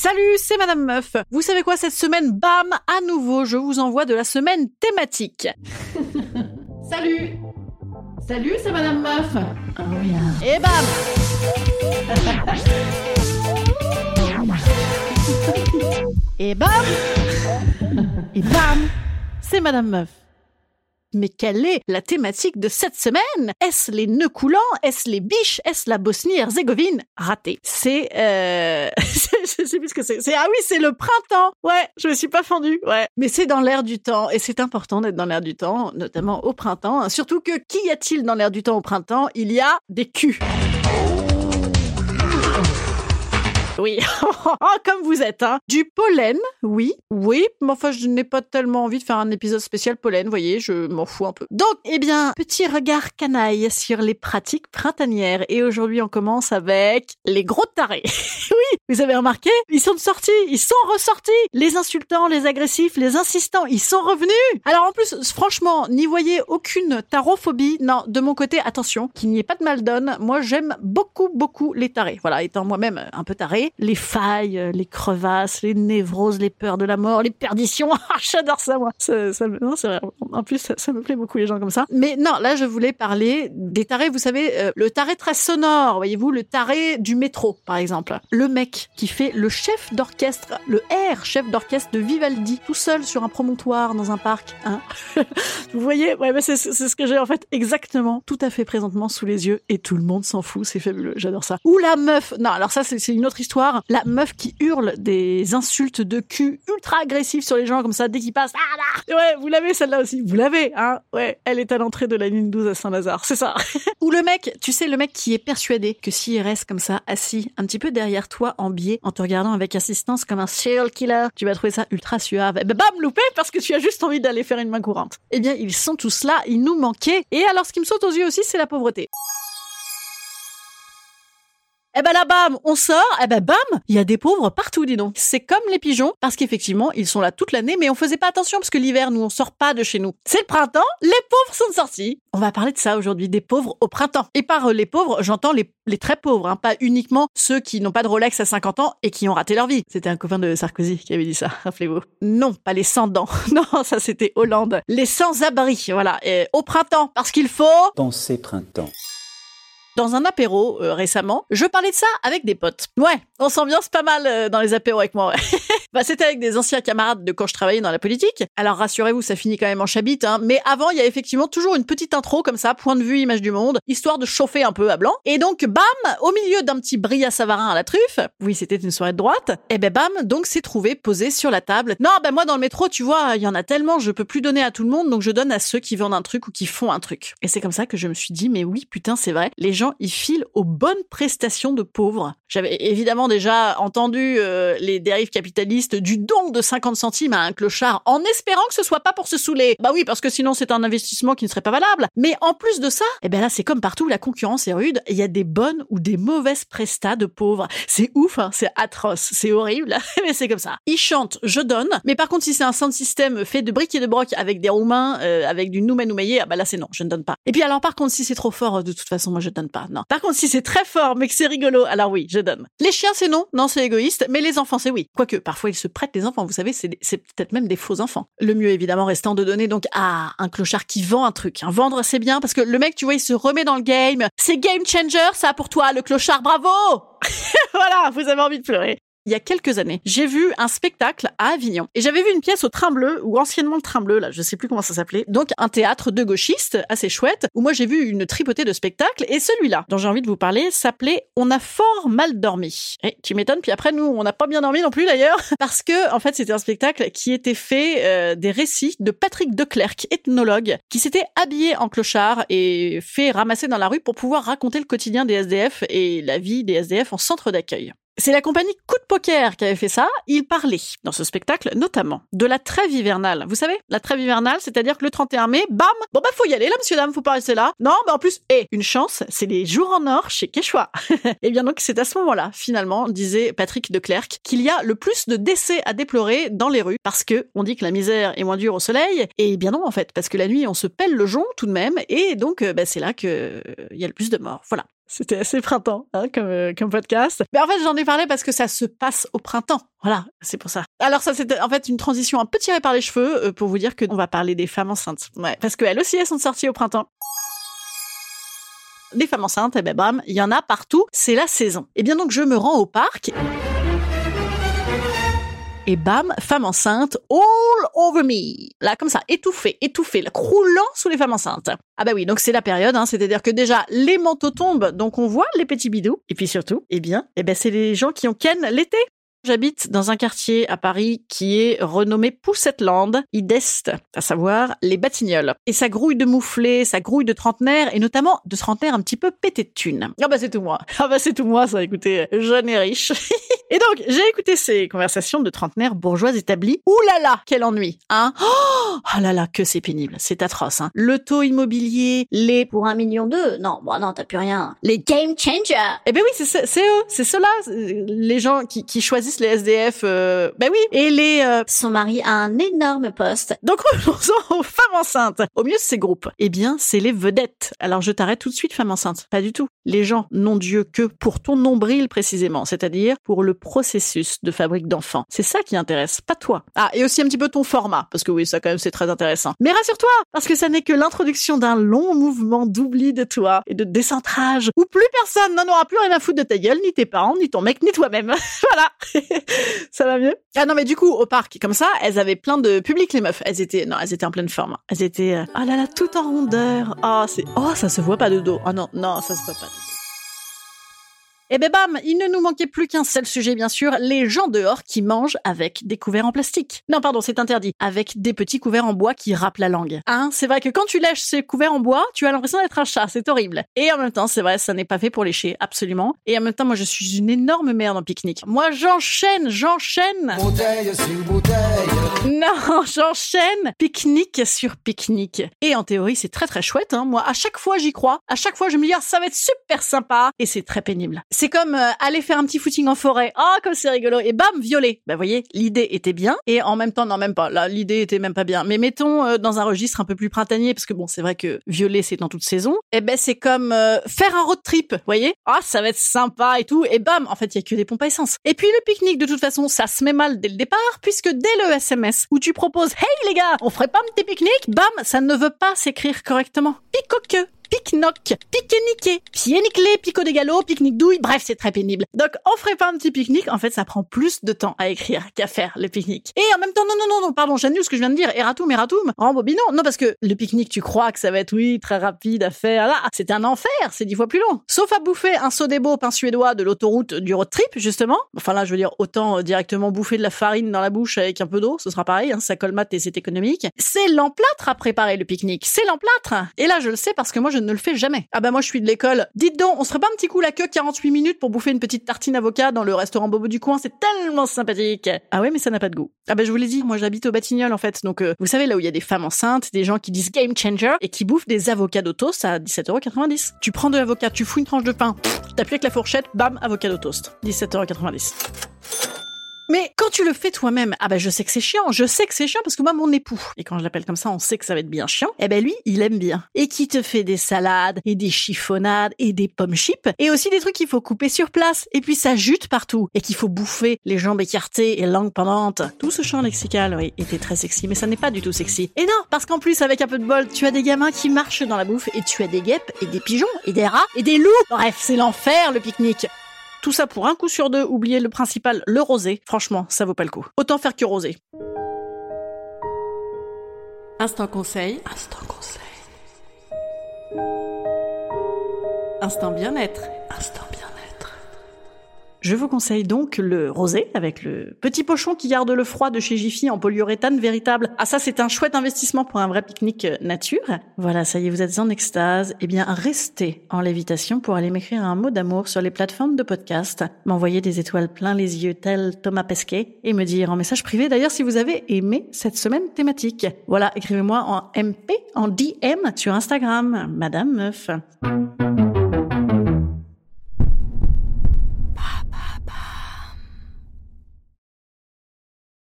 Salut, c'est Madame Meuf. Vous savez quoi cette semaine Bam, à nouveau, je vous envoie de la semaine thématique. Salut Salut, c'est Madame Meuf. Oh yeah. Et bam Et bam Et bam C'est Madame Meuf. Mais quelle est la thématique de cette semaine? Est-ce les nœuds coulants? Est-ce les biches? Est-ce la Bosnie-Herzégovine? Raté. C'est... Euh... je sais plus ce que c'est. Ah oui, c'est le printemps Ouais, je me suis pas fendue. Ouais. Mais c'est dans l'air du temps. Et c'est important d'être dans l'air du temps, notamment au printemps. Surtout que, qu'y a-t-il dans l'air du temps au printemps? Il y a des culs. Oui, comme vous êtes, hein. Du pollen, oui, oui, mais enfin, je n'ai pas tellement envie de faire un épisode spécial pollen, voyez, je m'en fous un peu. Donc, eh bien, petit regard canaille sur les pratiques printanières. Et aujourd'hui, on commence avec les gros tarés. oui, vous avez remarqué? Ils sont sortis, ils sont ressortis. Les insultants, les agressifs, les insistants, ils sont revenus. Alors en plus, franchement, n'y voyez aucune tarophobie. Non, de mon côté, attention, qu'il n'y ait pas de mal donne. Moi, j'aime beaucoup, beaucoup les tarés. Voilà, étant moi-même un peu taré les failles, les crevasses, les névroses, les peurs de la mort, les perditions. Ah, j'adore ça, moi. Ça, ça non, c'est vrai. En plus, ça, me plaît beaucoup les gens comme ça. Mais non, là, je voulais parler des tarés. Vous savez, euh, le taré très sonore, voyez-vous, le taré du métro, par exemple. Le mec qui fait le chef d'orchestre, le R chef d'orchestre de Vivaldi, tout seul sur un promontoire dans un parc. Hein vous voyez, ouais, c'est ce que j'ai en fait exactement, tout à fait présentement sous les yeux, et tout le monde s'en fout. C'est fabuleux. J'adore ça. Ou la meuf. Non, alors ça, c'est une autre histoire la meuf qui hurle des insultes de cul ultra agressives sur les gens comme ça dès qu'ils passent. Ah là Ouais, vous l'avez celle-là aussi. Vous l'avez, hein Ouais, elle est à l'entrée de la ligne 12 à Saint-Lazare, c'est ça. Ou le mec, tu sais, le mec qui est persuadé que s'il reste comme ça, assis, un petit peu derrière toi, en biais, en te regardant avec assistance comme un serial killer, tu vas trouver ça ultra suave. Et ben bam, loupé parce que tu as juste envie d'aller faire une main courante. Eh bien, ils sont tous là, ils nous manquaient. Et alors, ce qui me saute aux yeux aussi, c'est la pauvreté. Eh ben là, bam, on sort, eh ben bam, il y a des pauvres partout, dis donc. C'est comme les pigeons, parce qu'effectivement, ils sont là toute l'année, mais on faisait pas attention, parce que l'hiver, nous, on sort pas de chez nous. C'est le printemps, les pauvres sont sortis. On va parler de ça aujourd'hui, des pauvres au printemps. Et par euh, les pauvres, j'entends les, très pauvres, hein, pas uniquement ceux qui n'ont pas de Rolex à 50 ans et qui ont raté leur vie. C'était un copain de Sarkozy qui avait dit ça, rappelez-vous. Non, pas les sans dents. Non, ça c'était Hollande. Les sans-abri, voilà. Au printemps, parce qu'il faut... Penser printemps dans un apéro euh, récemment. Je parlais de ça avec des potes. Ouais, on s'ambiance pas mal euh, dans les apéros avec moi. Bah, c'était avec des anciens camarades de quand je travaillais dans la politique. Alors rassurez-vous, ça finit quand même en chabite. Hein. Mais avant, il y a effectivement toujours une petite intro comme ça, point de vue, image du monde, histoire de chauffer un peu à blanc. Et donc, bam, au milieu d'un petit brillat savarin à la truffe, oui, c'était une soirée de droite, et ben bam, donc c'est trouvé posé sur la table. Non, ben moi dans le métro, tu vois, il y en a tellement, je peux plus donner à tout le monde, donc je donne à ceux qui vendent un truc ou qui font un truc. Et c'est comme ça que je me suis dit, mais oui, putain, c'est vrai, les gens ils filent aux bonnes prestations de pauvres. J'avais évidemment déjà entendu euh, les dérives capitalistes du don de 50 centimes à un clochard en espérant que ce soit pas pour se saouler. Bah oui, parce que sinon c'est un investissement qui ne serait pas valable. Mais en plus de ça, eh ben là c'est comme partout, la concurrence est rude. Il y a des bonnes ou des mauvaises prestats de pauvres. C'est ouf, hein, c'est atroce, c'est horrible, mais c'est comme ça. Ils chantent, je donne. Mais par contre, si c'est un sound système fait de briques et de brocs avec des roumains, euh, avec du nouméier, ah bah là c'est non, je ne donne pas. Et puis alors par contre, si c'est trop fort, de toute façon moi je donne pas. Non. Par contre, si c'est très fort mais que c'est rigolo, alors oui, je donne. Les chiens c'est non, non c'est égoïste, mais les enfants c'est oui. Quoique parfois ils se prêtent les enfants, vous savez, c'est peut-être même des faux enfants. Le mieux évidemment restant de donner donc à un clochard qui vend un truc. Vendre c'est bien parce que le mec tu vois il se remet dans le game. C'est game changer ça pour toi le clochard, bravo voilà, vous avez envie de pleurer il y a quelques années, j'ai vu un spectacle à Avignon. Et j'avais vu une pièce au Train Bleu, ou anciennement le Train Bleu, là, je sais plus comment ça s'appelait. Donc, un théâtre de gauchistes, assez chouette, où moi j'ai vu une tripotée de spectacles. Et celui-là, dont j'ai envie de vous parler, s'appelait On a fort mal dormi. Et tu m'étonnes, puis après, nous, on n'a pas bien dormi non plus d'ailleurs, parce que, en fait, c'était un spectacle qui était fait euh, des récits de Patrick Declercq, ethnologue, qui s'était habillé en clochard et fait ramasser dans la rue pour pouvoir raconter le quotidien des SDF et la vie des SDF en centre d'accueil. C'est la compagnie Coup de Poker qui avait fait ça. Il parlait dans ce spectacle notamment de la trêve hivernale. Vous savez, la trêve hivernale, c'est-à-dire que le 31 mai, bam, bon bah faut y aller là, monsieur dame, faut pas rester là. Non, bah en plus, et une chance, c'est les jours en or chez Quechua. et eh bien donc c'est à ce moment-là, finalement, disait Patrick de Clercq, qu'il y a le plus de décès à déplorer dans les rues parce que on dit que la misère est moins dure au soleil. Et bien non en fait, parce que la nuit on se pèle le jonc tout de même, et donc euh, bah, c'est là que il y a le plus de morts. Voilà. C'était assez printemps hein, comme, euh, comme podcast. Mais en fait, j'en ai parlé parce que ça se passe au printemps. Voilà, c'est pour ça. Alors ça, c'était en fait une transition un peu tirée par les cheveux euh, pour vous dire qu'on va parler des femmes enceintes. Ouais, parce qu'elles aussi, elles sont sorties au printemps. Les femmes enceintes, eh ben bam, il y en a partout, c'est la saison. Et bien donc je me rends au parc et bam, femme enceinte, all over me. Là, comme ça, étouffée, étouffée, croulant sous les femmes enceintes. Ah bah oui, donc c'est la période, hein, c'est-à-dire que déjà, les manteaux tombent, donc on voit les petits bidous. Et puis surtout, eh bien, eh ben c'est les gens qui ont ken l'été. J'habite dans un quartier à Paris qui est renommé Poussetland, Idest, à savoir les Batignolles. Et ça grouille de mouflés, ça grouille de trentenaires, et notamment de trentenaires un petit peu pétés de thunes. Ah bah c'est tout moi. Ah bah c'est tout moi ça, écoutez, jeune et riche. et donc, j'ai écouté ces conversations de trentenaires bourgeoises établis. Ouh là là, quel ennui, hein Oh là là, que c'est pénible, c'est atroce, hein. Le taux immobilier, les... Pour un million deux Non, bon non, t'as plus rien. Les game changers Eh ben oui, c'est eux, c'est ceux-là, les gens qui, qui choisissent les SDF. Euh... Ben oui. Et les... Euh... Son mari a un énorme poste. Donc revenons aux femmes enceintes. Au mieux de ces groupes, eh bien, c'est les vedettes. Alors je t'arrête tout de suite, femme enceinte. Pas du tout. Les gens n'ont Dieu que pour ton nombril précisément, c'est-à-dire pour le processus de fabrique d'enfants. C'est ça qui intéresse, pas toi. Ah, et aussi un petit peu ton format, parce que oui, ça quand même c'est très intéressant. Mais rassure-toi, parce que ça n'est que l'introduction d'un long mouvement d'oubli de toi et de décentrage, où plus personne n'en aura plus rien à foutre de ta gueule, ni tes parents, ni ton mec, ni toi-même. voilà. ça va mieux? Ah non, mais du coup, au parc, comme ça, elles avaient plein de public, les meufs. Elles étaient, non, elles étaient en pleine forme. Elles étaient, oh là là, tout en rondeur. Oh, c'est, oh, ça se voit pas de dos. Oh non, non, ça se voit pas de dos. Et eh ben bam, il ne nous manquait plus qu'un seul sujet bien sûr, les gens dehors qui mangent avec des couverts en plastique. Non pardon, c'est interdit, avec des petits couverts en bois qui râpent la langue. Hein, c'est vrai que quand tu lèches ces couverts en bois, tu as l'impression d'être un chat, c'est horrible. Et en même temps, c'est vrai, ça n'est pas fait pour lécher, absolument. Et en même temps, moi je suis une énorme merde en pique-nique. Moi j'enchaîne, j'enchaîne. Bouteille sur bouteille. Non, j'enchaîne pique-nique sur pique-nique. Et en théorie, c'est très très chouette. Hein. Moi, à chaque fois j'y crois, à chaque fois je me dis ah, ça va être super sympa, et c'est très pénible. C'est comme euh, aller faire un petit footing en forêt. Ah, comme c'est rigolo. Et bam, violet. Vous voyez, l'idée était bien. Et en même temps, non, même pas. Là, l'idée était même pas bien. Mais mettons euh, dans un registre un peu plus printanier, parce que bon, c'est vrai que violet, c'est dans toute saison. Et eh ben, c'est comme euh, faire un road trip. Vous voyez? Ah, ça va être sympa et tout. Et bam, en fait, il y a que des pompes à essence. Et puis, le pique-nique, de toute façon, ça se met mal dès le départ, puisque dès le SMS où tu proposes, hey les gars, on ferait pas un petit pique-nique? Bam, ça ne veut pas s'écrire correctement. Pique pique-noc, pique-niqué, pied-niclé, pico des galops, pique-nique douille, bref, c'est très pénible. Donc, on ferait pas un petit pique-nique, en fait, ça prend plus de temps à écrire qu'à faire le pique-nique. Et en même temps, non, non, non, non, pardon, j'annule ce que je viens de dire, eratum, eratum, rembobinons. Non, parce que le pique-nique, tu crois que ça va être, oui, très rapide à faire, là, c'est un enfer, c'est dix fois plus long. Sauf à bouffer un sodebo pain suédois de l'autoroute du road trip, justement. Enfin là, je veux dire, autant euh, directement bouffer de la farine dans la bouche avec un peu d'eau, ce sera pareil, hein, ça colmate et c'est économique. C'est l'emplâtre à préparer le pique-nique, c'est l'emplâtre. Et là, je le sais parce que moi, je ne le fais jamais. Ah bah moi je suis de l'école. Dites donc, on serait pas un petit coup la queue 48 minutes pour bouffer une petite tartine avocat dans le restaurant Bobo du coin, c'est tellement sympathique. Ah ouais, mais ça n'a pas de goût. Ah bah je vous l'ai dit, moi j'habite au Batignolles en fait. Donc euh, vous savez là où il y a des femmes enceintes, des gens qui disent game changer et qui bouffent des avocats toast à 17,90€. Tu prends de l'avocat, tu fous une tranche de pain, t'appuies avec la fourchette, bam, avocado toast. 17,90€. Mais quand tu le fais toi-même, ah ben je sais que c'est chiant, je sais que c'est chiant parce que moi mon époux, et quand je l'appelle comme ça, on sait que ça va être bien chiant, eh ben lui, il aime bien. Et qui te fait des salades, et des chiffonnades, et des pommes chips, et aussi des trucs qu'il faut couper sur place, et puis ça jute partout, et qu'il faut bouffer les jambes écartées et langue pendante. Tout ce champ lexical, oui, était très sexy, mais ça n'est pas du tout sexy. Et non, parce qu'en plus, avec un peu de bol, tu as des gamins qui marchent dans la bouffe, et tu as des guêpes, et des pigeons, et des rats, et des loups. Bref, c'est l'enfer le pique-nique. Tout ça pour un coup sur deux, oublier le principal, le rosé. Franchement, ça vaut pas le coup. Autant faire que rosé. Instant conseil. Instant conseil. Instant bien-être. Instant je vous conseille donc le rosé avec le petit pochon qui garde le froid de chez Jiffy en polyuréthane véritable. Ah ça c'est un chouette investissement pour un vrai pique-nique euh, nature. Voilà, ça y est, vous êtes en extase. Eh bien, restez en lévitation pour aller m'écrire un mot d'amour sur les plateformes de podcast, m'envoyer des étoiles plein les yeux tel Thomas Pesquet et me dire en message privé d'ailleurs si vous avez aimé cette semaine thématique. Voilà, écrivez-moi en MP, en DM sur Instagram, Madame Meuf.